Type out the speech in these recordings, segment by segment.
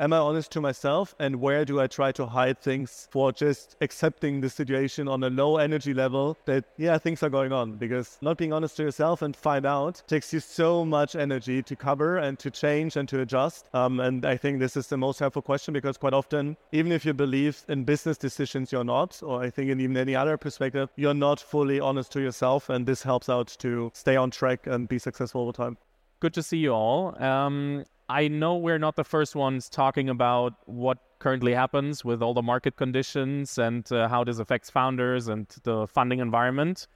am I honest to myself? And where do I try to hide things for just accepting the situation on a low energy level that, yeah, things are going on? Because not being honest to yourself and find out takes you so much energy to cover and to change and to adjust. Um, and I think this is the most helpful question because quite often, even if you believe in business decisions, you're not, or I think in even any other perspective, you're not fully honest to yourself. And this helps out to stay on track and be successful over time. Good to see you all. Um, I know we're not the first ones talking about what currently happens with all the market conditions and uh, how this affects founders and the funding environment.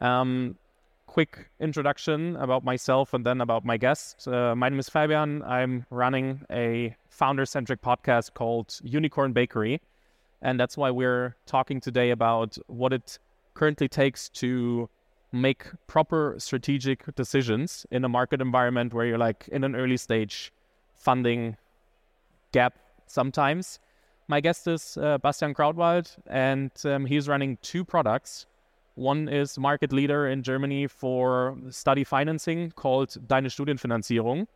Um, quick introduction about myself and then about my guest. Uh, my name is Fabian. I'm running a founder centric podcast called Unicorn Bakery. And that's why we're talking today about what it currently takes to make proper strategic decisions in a market environment where you're like in an early stage funding gap sometimes. My guest is uh, Bastian Krautwald, and um, he's running two products. One is market leader in Germany for study financing called Deine Studienfinanzierung,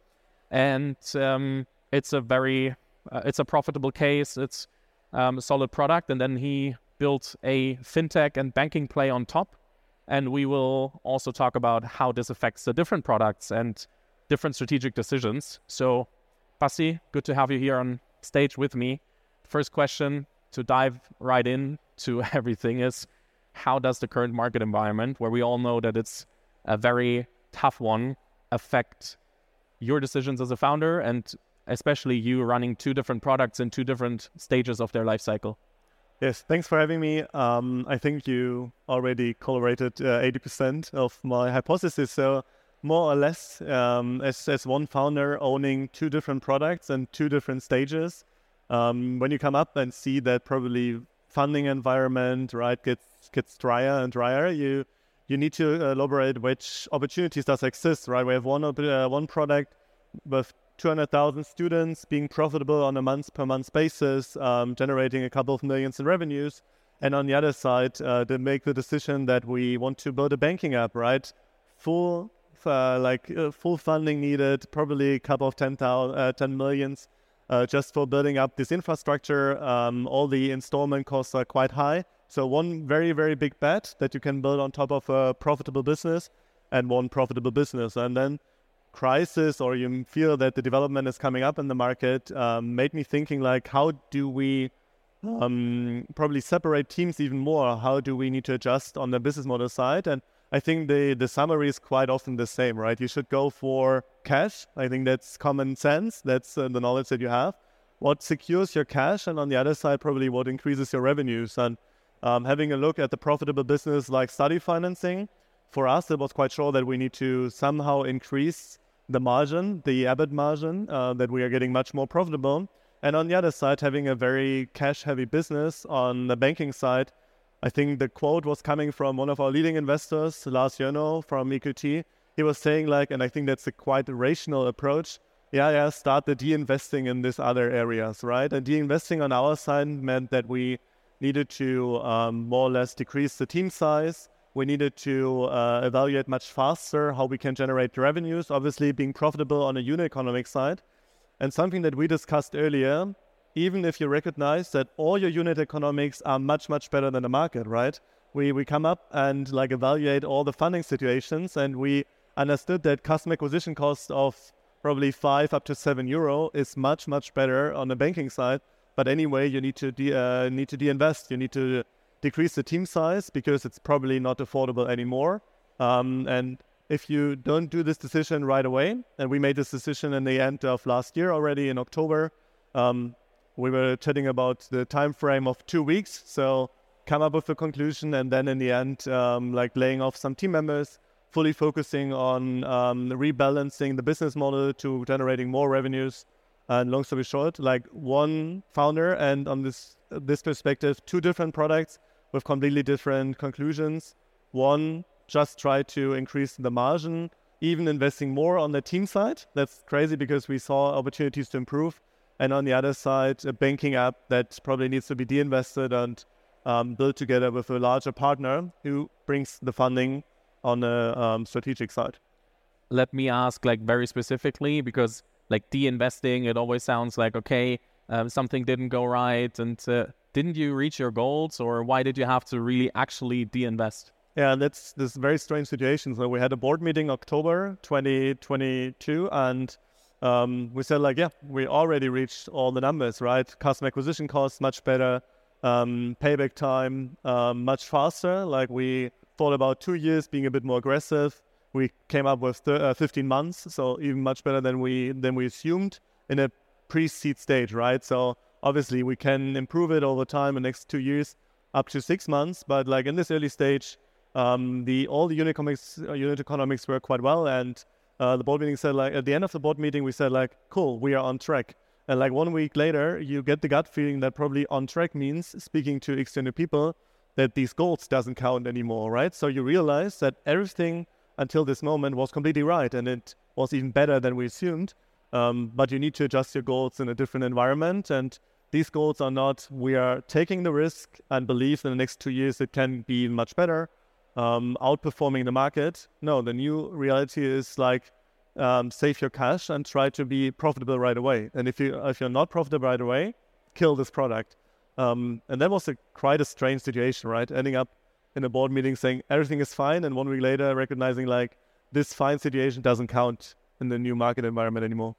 and um, it's a very uh, it's a profitable case. It's um, a solid product, and then he built a fintech and banking play on top and we will also talk about how this affects the different products and different strategic decisions. So, Basti, good to have you here on stage with me. First question to dive right in to everything is how does the current market environment, where we all know that it's a very tough one, affect your decisions as a founder and especially you running two different products in two different stages of their life cycle? Yes, thanks for having me. Um, I think you already corroborated uh, 80% of my hypothesis. So, more or less, um, as, as one founder owning two different products and two different stages, um, when you come up and see that probably funding environment right gets gets drier and drier, you you need to elaborate which opportunities does exist. Right, we have one uh, one product with 200,000 students, being profitable on a month per month basis, um, generating a couple of millions in revenues. And on the other side, uh, to make the decision that we want to build a banking app, right? Full, uh, like uh, full funding needed, probably a couple of 10, uh, 10 millions uh, just for building up this infrastructure. Um, all the installment costs are quite high. So one very, very big bet that you can build on top of a profitable business and one profitable business. And then crisis or you feel that the development is coming up in the market um, made me thinking like how do we um, probably separate teams even more? How do we need to adjust on the business model side? And i think the, the summary is quite often the same right? You should go for cash. I think that's common sense. That's uh, the knowledge that you have. What secures your cash? And on the other side probably what increases your revenues. And um, having a look at the profitable business like study financing for us it was quite sure that we need to somehow increase the margin, the EBIT margin, uh, that we are getting much more profitable. And on the other side, having a very cash heavy business on the banking side, I think the quote was coming from one of our leading investors, Lars Jörnow from EQT. He was saying like, and I think that's a quite rational approach. Yeah, yeah, start the de-investing in these other areas, right? And de-investing on our side meant that we needed to um, more or less decrease the team size, we needed to uh, evaluate much faster how we can generate revenues, obviously being profitable on a unit economic side. And something that we discussed earlier, even if you recognize that all your unit economics are much, much better than the market, right? We, we come up and like evaluate all the funding situations and we understood that customer acquisition cost of probably five up to seven euro is much, much better on the banking side. But anyway, you need to de- uh, need to de-invest. You need to decrease the team size because it's probably not affordable anymore. Um, and if you don't do this decision right away, and we made this decision in the end of last year already in October, um, we were chatting about the time frame of two weeks. So come up with a conclusion, and then in the end, um, like laying off some team members, fully focusing on um, rebalancing the business model to generating more revenues. And long story short, like one founder, and on this this perspective, two different products with completely different conclusions. One, just try to increase the margin, even investing more on the team side. That's crazy because we saw opportunities to improve. And on the other side, a banking app that probably needs to be de-invested and um, built together with a larger partner who brings the funding on a um, strategic side. Let me ask, like very specifically, because like de-investing. It always sounds like okay, um, something didn't go right, and uh, didn't you reach your goals, or why did you have to really actually de-invest? Yeah, that's this very strange situation. So we had a board meeting October 2022, and um, we said like, yeah, we already reached all the numbers, right? Customer acquisition costs much better, um, payback time um, much faster. Like we thought about two years being a bit more aggressive. We came up with th- uh, 15 months, so even much better than we than we assumed in a pre-seed stage, right? So obviously we can improve it over time in the next two years up to six months, but like in this early stage, um, the all the unit economics uh, unit economics work quite well, and uh, the board meeting said like at the end of the board meeting we said like cool we are on track. And like one week later you get the gut feeling that probably on track means speaking to external people that these goals doesn't count anymore right? So you realize that everything until this moment was completely right and it was even better than we assumed. Um, but you need to adjust your goals in a different environment and these goals are not we are taking the risk and believe in the next two years it can be much better um, outperforming the market. No, the new reality is like um, save your cash and try to be profitable right away. And if you if you're not profitable right away, kill this product. Um, and that was a, quite a strange situation, right? Ending up in a board meeting saying everything is fine, and one week later recognizing like this fine situation doesn't count in the new market environment anymore.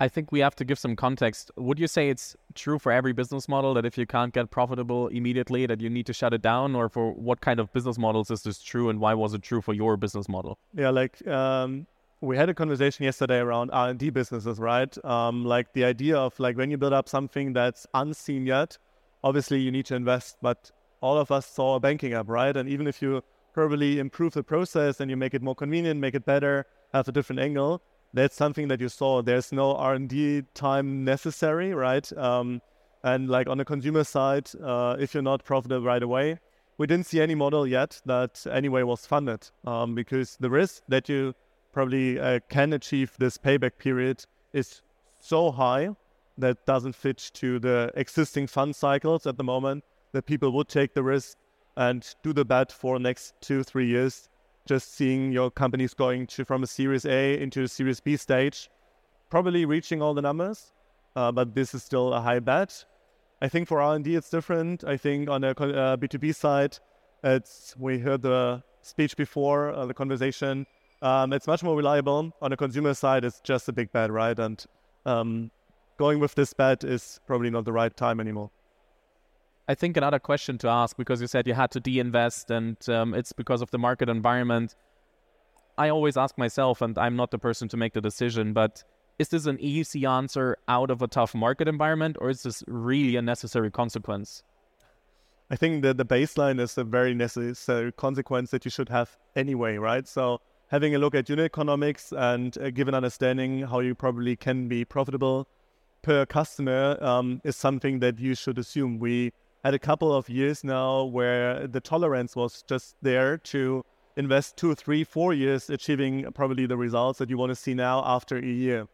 I think we have to give some context. Would you say it's true for every business model that if you can't get profitable immediately that you need to shut it down or for what kind of business models is this true and why was it true for your business model? Yeah, like um, we had a conversation yesterday around R&D businesses, right? Um, like the idea of like when you build up something that's unseen yet, obviously you need to invest, but all of us saw a banking app, right? And even if you probably improve the process and you make it more convenient, make it better, have a different angle, that's something that you saw. There's no R&D time necessary, right? Um, and like on the consumer side, uh, if you're not profitable right away, we didn't see any model yet that anyway was funded um, because the risk that you probably uh, can achieve this payback period is so high that doesn't fit to the existing fund cycles at the moment that people would take the risk and do the bet for next two three years just seeing your companies going to from a Series A into a Series B stage, probably reaching all the numbers, uh, but this is still a high bet. I think for R&D it's different. I think on the uh, B2B side, it's we heard the speech before uh, the conversation. Um, it's much more reliable. On the consumer side, it's just a big bet, right? And um, going with this bet is probably not the right time anymore. I think another question to ask because you said you had to de-invest and um, it's because of the market environment. I always ask myself, and I'm not the person to make the decision, but is this an easy answer out of a tough market environment, or is this really a necessary consequence? I think that the baseline is a very necessary consequence that you should have anyway, right? So having a look at unit economics and uh, give an understanding how you probably can be profitable per customer um, is something that you should assume. We had a couple of years now where the tolerance was just there to invest two, three, four years, achieving probably the results that you want to see now after a year.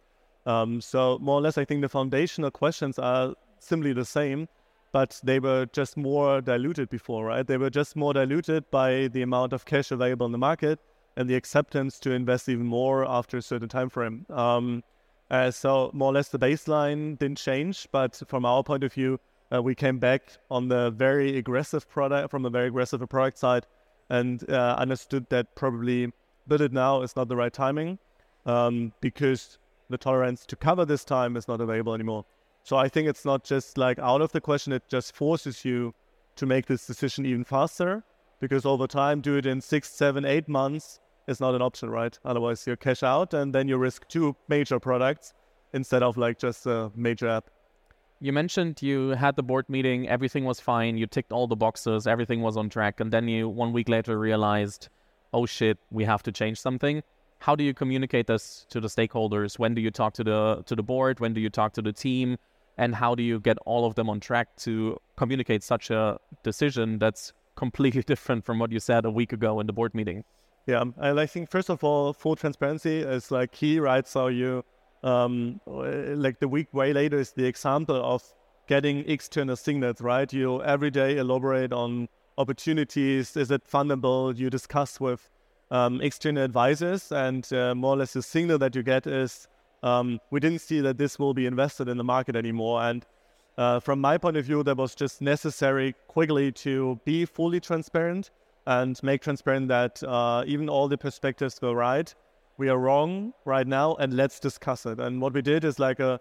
Um, so more or less, I think the foundational questions are simply the same, but they were just more diluted before, right? They were just more diluted by the amount of cash available in the market and the acceptance to invest even more after a certain time frame. Um, uh, so more or less, the baseline didn't change, but from our point of view, uh, we came back on the very aggressive product from the very aggressive product side and uh, understood that probably build it now is not the right timing um, because the tolerance to cover this time is not available anymore. So I think it's not just like out of the question, it just forces you to make this decision even faster because over time, do it in six, seven, eight months is not an option, right? Otherwise, you cash out and then you risk two major products instead of like just a major app you mentioned you had the board meeting, everything was fine, you ticked all the boxes, everything was on track, and then you one week later realized, oh shit, we have to change something. How do you communicate this to the stakeholders? When do you talk to the to the board? When do you talk to the team? And how do you get all of them on track to communicate such a decision that's completely different from what you said a week ago in the board meeting? Yeah, I think first of all, full transparency is like key, right? So you um, like the week way later is the example of getting external signals, right? You every day elaborate on opportunities. Is it fundable? You discuss with um, external advisors, and uh, more or less the signal that you get is um, we didn't see that this will be invested in the market anymore. And uh, from my point of view, that was just necessary quickly to be fully transparent and make transparent that uh, even all the perspectives were right. We are wrong right now, and let's discuss it. And what we did is like a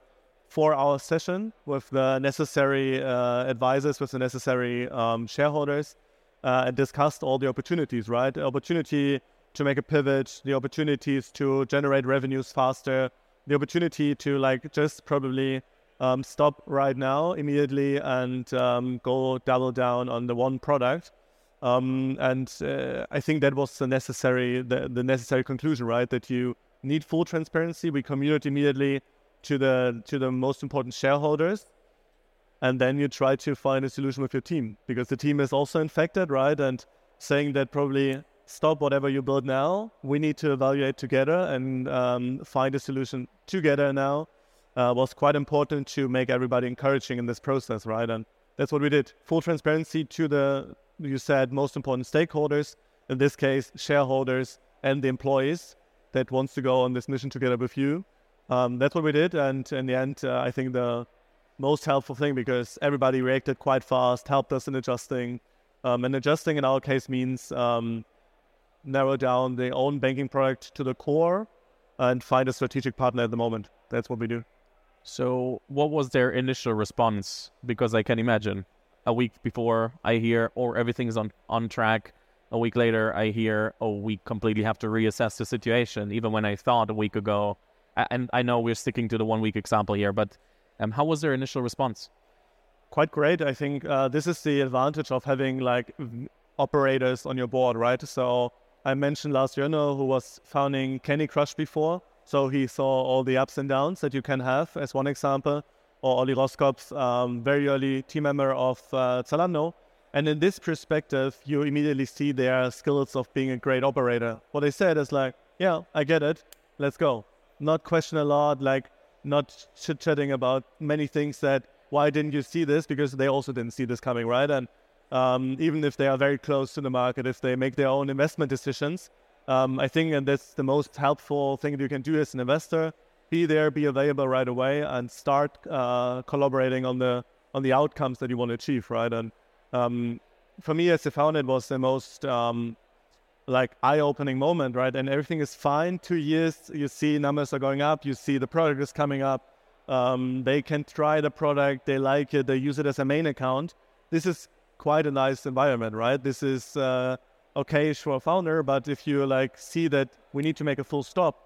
four-hour session with the necessary uh, advisors, with the necessary um, shareholders, uh, and discussed all the opportunities. Right, the opportunity to make a pivot, the opportunities to generate revenues faster, the opportunity to like just probably um, stop right now immediately and um, go double down on the one product. Um, and uh, I think that was the necessary the, the necessary conclusion, right? That you need full transparency. We communicate immediately to the to the most important shareholders, and then you try to find a solution with your team because the team is also infected, right? And saying that probably stop whatever you build now. We need to evaluate together and um, find a solution together now. Uh, was quite important to make everybody encouraging in this process, right? And that's what we did. Full transparency to the you said most important stakeholders. In this case, shareholders and the employees that wants to go on this mission together with you. Um, that's what we did, and in the end, uh, I think the most helpful thing because everybody reacted quite fast, helped us in adjusting. Um, and adjusting in our case means um, narrow down the own banking product to the core and find a strategic partner at the moment. That's what we do. So, what was their initial response? Because I can imagine a week before I hear, or oh, everything's on, on track. A week later, I hear, oh, we completely have to reassess the situation, even when I thought a week ago. And I know we're sticking to the one week example here, but um, how was their initial response? Quite great. I think uh, this is the advantage of having like operators on your board, right? So I mentioned Lars Jörnow, who was founding Candy Crush before. So he saw all the ups and downs that you can have, as one example. Or Olli Roskopf, um, very early team member of uh, Zalando. And in this perspective, you immediately see their skills of being a great operator. What they said is like, yeah, I get it. Let's go. Not question a lot, like not chit chatting about many things that why didn't you see this? Because they also didn't see this coming, right? And um, even if they are very close to the market, if they make their own investment decisions. Um, I think, and that's the most helpful thing you can do as an investor: be there, be available right away, and start uh, collaborating on the on the outcomes that you want to achieve. Right, and um, for me as a founder, it was the most um, like eye-opening moment. Right, and everything is fine. Two years, you see numbers are going up. You see the product is coming up. Um, they can try the product. They like it. They use it as a main account. This is quite a nice environment, right? This is uh, okay for a founder, but if you like see that we need to make a full stop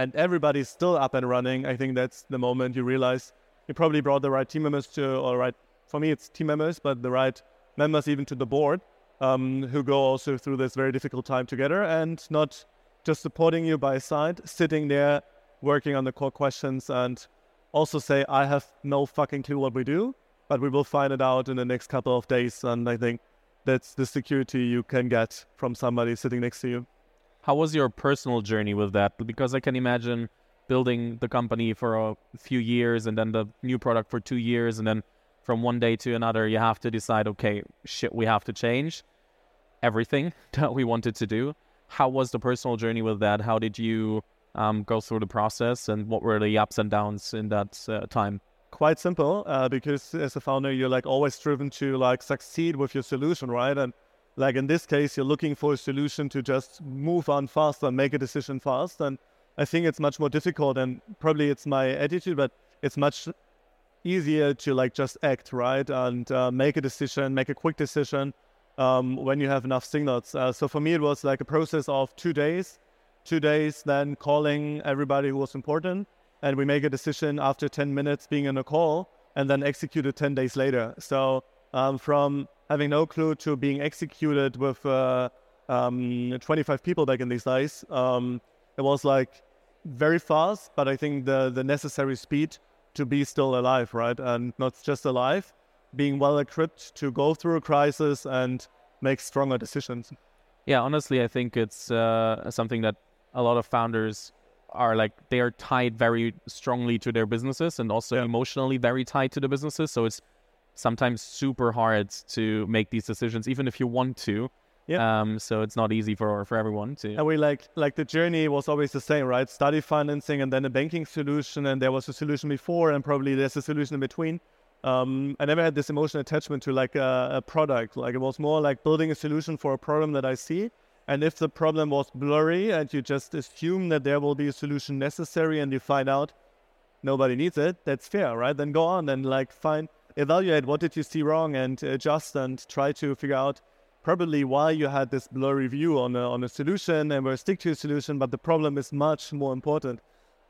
and everybody's still up and running, I think that's the moment you realize you probably brought the right team members to, or right, for me it's team members, but the right members even to the board um, who go also through this very difficult time together and not just supporting you by side, sitting there working on the core questions and also say, I have no fucking clue what we do, but we will find it out in the next couple of days. And I think that's the security you can get from somebody sitting next to you. How was your personal journey with that? Because I can imagine building the company for a few years and then the new product for two years and then from one day to another you have to decide okay shit we have to change everything that we wanted to do. How was the personal journey with that? How did you um, go through the process and what were the ups and downs in that uh, time? Quite simple uh, because as a founder you're like always driven to like succeed with your solution right? And like in this case you're looking for a solution to just move on fast and make a decision fast. And i think it's much more difficult and probably it's my attitude but it's much easier to like just act right? And uh, make a decision make a quick decision um, when you have enough signals. Uh, so for me it was like a process of two days two days then calling everybody who was important and we make a decision after 10 minutes being in a call and then execute it 10 days later. So um, from having no clue to being executed with uh, um, 25 people back in these days, um, it was like very fast, but I think the, the necessary speed to be still alive, right? And not just alive, being well equipped to go through a crisis and make stronger decisions. Yeah, honestly, I think it's uh, something that a lot of founders are like they are tied very strongly to their businesses and also yeah. emotionally very tied to the businesses. So it's sometimes super hard to make these decisions, even if you want to. Yeah. Um, so it's not easy for for everyone to. And we like like the journey was always the same, right? Study financing and then a banking solution, and there was a solution before, and probably there's a solution in between. Um, I never had this emotional attachment to like a, a product. Like it was more like building a solution for a problem that I see. And if the problem was blurry and you just assume that there will be a solution necessary, and you find out nobody needs it, that's fair, right? Then go on and like find evaluate what did you see wrong and adjust and try to figure out probably why you had this blurry view on a, on a solution and we're stick to a solution, but the problem is much more important.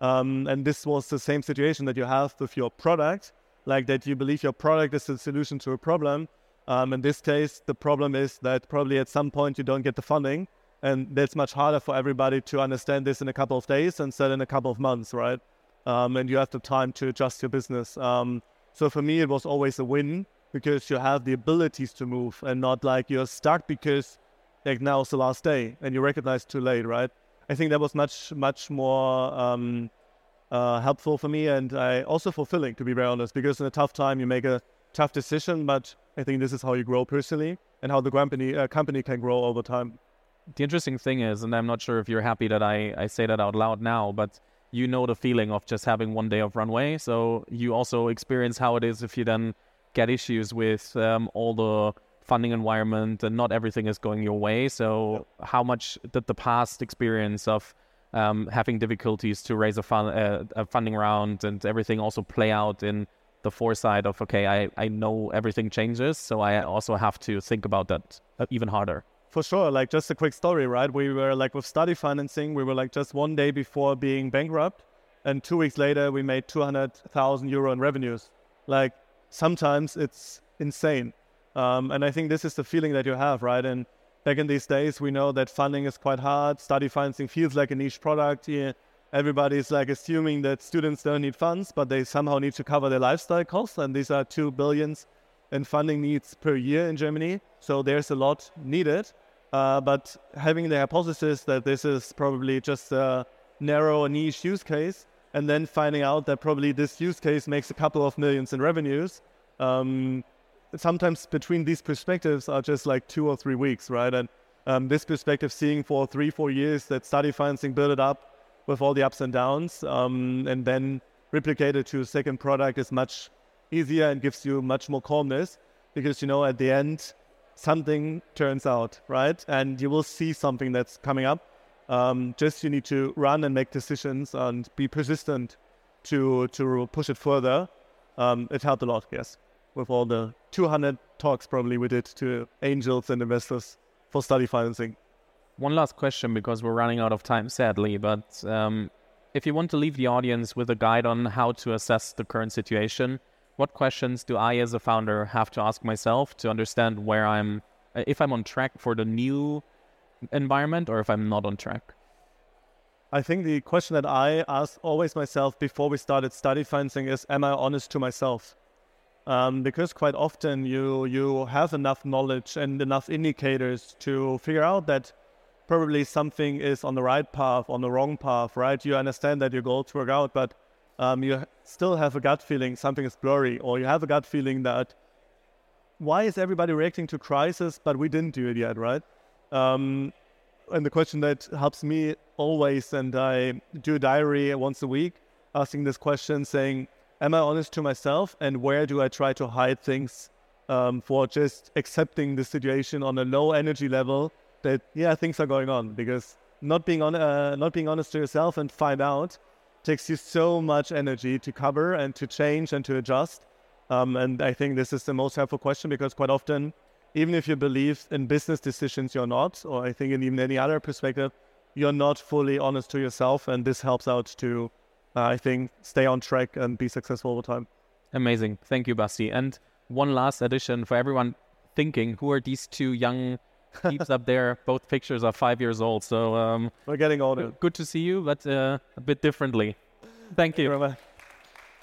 Um, and this was the same situation that you have with your product, like that you believe your product is the solution to a problem. Um, in this case, the problem is that probably at some point you don't get the funding, and that's much harder for everybody to understand this in a couple of days instead in a couple of months, right? Um, and you have the time to adjust your business. Um, so for me, it was always a win because you have the abilities to move and not like you're stuck because like now is the last day and you recognize too late, right? I think that was much, much more um, uh, helpful for me and I also fulfilling, to be very honest, because in a tough time you make a tough decision, but I think this is how you grow personally and how the company uh, company can grow over time. The interesting thing is, and I'm not sure if you're happy that I, I say that out loud now, but you know the feeling of just having one day of runway. So you also experience how it is if you then get issues with um, all the funding environment and not everything is going your way. So how much did the past experience of um, having difficulties to raise a, fund, uh, a funding round and everything also play out in the foresight of okay, I, I know everything changes, so I also have to think about that even harder. For sure, like just a quick story, right? We were like with study financing, we were like just one day before being bankrupt, and two weeks later we made two hundred thousand euro in revenues. Like sometimes it's insane, um, and I think this is the feeling that you have, right? And back in these days, we know that funding is quite hard. Study financing feels like a niche product. Yeah, everybody's like assuming that students don't need funds, but they somehow need to cover their lifestyle costs, and these are two billions in funding needs per year in Germany. So there's a lot needed. Uh, but having the hypothesis that this is probably just a narrow niche use case, and then finding out that probably this use case makes a couple of millions in revenues, um, sometimes between these perspectives are just like two or three weeks, right? And um, this perspective, seeing for three, four years that study financing build it up with all the ups and downs, um, and then replicate it to a second product is much easier and gives you much more calmness because you know at the end something turns out right? And you will see something that's coming up. Um, just you need to run and make decisions and be persistent to to push it further. Um, it helped a lot yes with all the 200 talks probably we did to angels and investors for study financing. One last question because we're running out of time sadly but um, if you want to leave the audience with a guide on how to assess the current situation what questions do I as a founder have to ask myself to understand where I'm if I'm on track for the new environment or if I'm not on track? I think the question that I ask always myself before we started study financing is am I honest to myself? Um, because quite often you you have enough knowledge and enough indicators to figure out that probably something is on the right path, on the wrong path, right? You understand that your goals work out, but um, you still have a gut feeling something is blurry, or you have a gut feeling that why is everybody reacting to crisis, but we didn't do it yet, right? Um, and the question that helps me always, and I do a diary once a week, asking this question, saying, "Am I honest to myself? And where do I try to hide things um, for just accepting the situation on a low energy level? That yeah, things are going on because not being on, uh, not being honest to yourself and find out takes you so much energy to cover and to change and to adjust. Um, and I think this is the most helpful question because quite often, even if you believe in business decisions, you're not, or I think in even any other perspective, you're not fully honest to yourself. And this helps out to, uh, I think, stay on track and be successful over time. Amazing. Thank you, Basti. And one last addition for everyone thinking who are these two young keeps up there. Both pictures are five years old. So um, we're getting older. Good to see you, but uh, a bit differently. Thank you. Thank you